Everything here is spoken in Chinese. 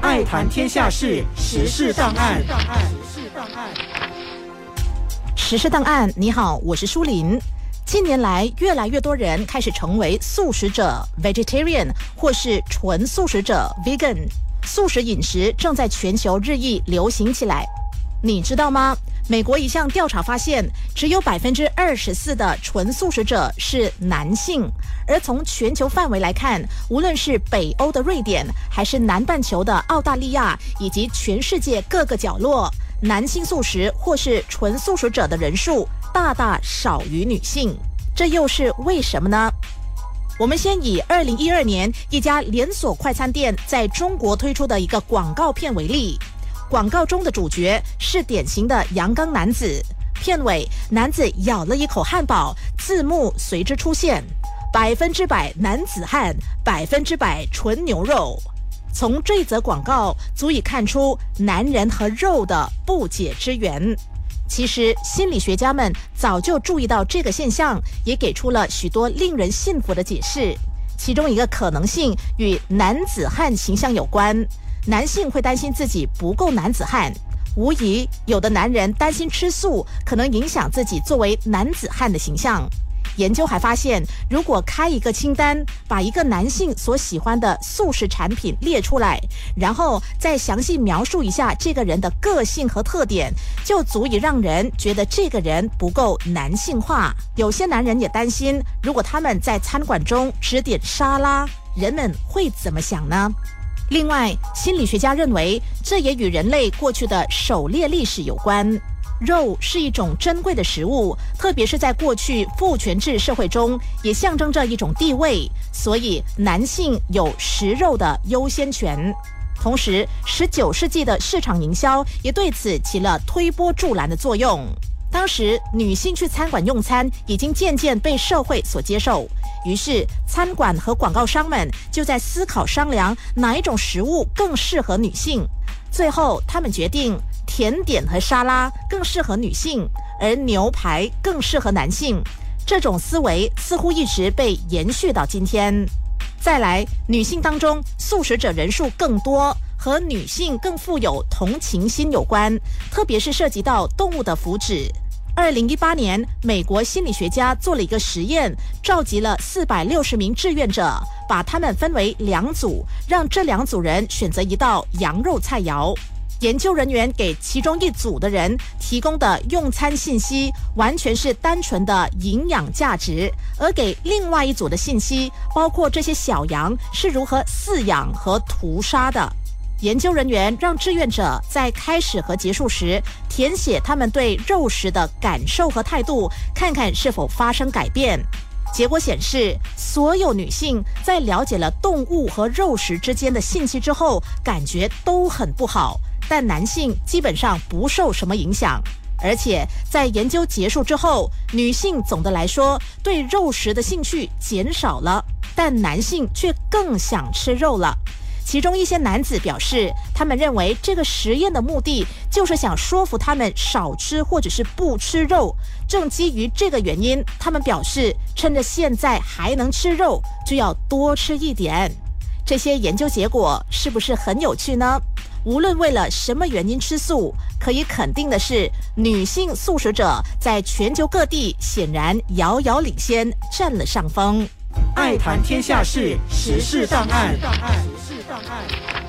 爱谈天下事，时事档案。时事档案，你好，我是舒林。近年来，越来越多人开始成为素食者 （vegetarian） 或是纯素食者 （vegan）。素食饮食正在全球日益流行起来。你知道吗？美国一项调查发现，只有百分之二十四的纯素食者是男性。而从全球范围来看，无论是北欧的瑞典，还是南半球的澳大利亚，以及全世界各个角落，男性素食或是纯素食者的人数大大少于女性。这又是为什么呢？我们先以二零一二年一家连锁快餐店在中国推出的一个广告片为例。广告中的主角是典型的阳刚男子，片尾男子咬了一口汉堡，字幕随之出现：百分之百男子汉，百分之百纯牛肉。从这则广告足以看出男人和肉的不解之缘。其实心理学家们早就注意到这个现象，也给出了许多令人信服的解释。其中一个可能性与男子汉形象有关。男性会担心自己不够男子汉，无疑有的男人担心吃素可能影响自己作为男子汉的形象。研究还发现，如果开一个清单，把一个男性所喜欢的素食产品列出来，然后再详细描述一下这个人的个性和特点，就足以让人觉得这个人不够男性化。有些男人也担心，如果他们在餐馆中只点沙拉，人们会怎么想呢？另外，心理学家认为，这也与人类过去的狩猎历史有关。肉是一种珍贵的食物，特别是在过去父权制社会中，也象征着一种地位，所以男性有食肉的优先权。同时，十九世纪的市场营销也对此起了推波助澜的作用。当时，女性去餐馆用餐已经渐渐被社会所接受。于是，餐馆和广告商们就在思考商量哪一种食物更适合女性。最后，他们决定甜点和沙拉更适合女性，而牛排更适合男性。这种思维似乎一直被延续到今天。再来，女性当中素食者人数更多，和女性更富有同情心有关，特别是涉及到动物的福祉。二零一八年，美国心理学家做了一个实验，召集了四百六十名志愿者，把他们分为两组，让这两组人选择一道羊肉菜肴。研究人员给其中一组的人提供的用餐信息完全是单纯的营养价值，而给另外一组的信息包括这些小羊是如何饲养和屠杀的。研究人员让志愿者在开始和结束时填写他们对肉食的感受和态度，看看是否发生改变。结果显示，所有女性在了解了动物和肉食之间的信息之后，感觉都很不好；但男性基本上不受什么影响。而且在研究结束之后，女性总的来说对肉食的兴趣减少了，但男性却更想吃肉了。其中一些男子表示，他们认为这个实验的目的就是想说服他们少吃或者是不吃肉。正基于这个原因，他们表示趁着现在还能吃肉，就要多吃一点。这些研究结果是不是很有趣呢？无论为了什么原因吃素，可以肯定的是，女性素食者在全球各地显然遥遥领先，占了上风。爱谈天下事，时事档案。时事档案。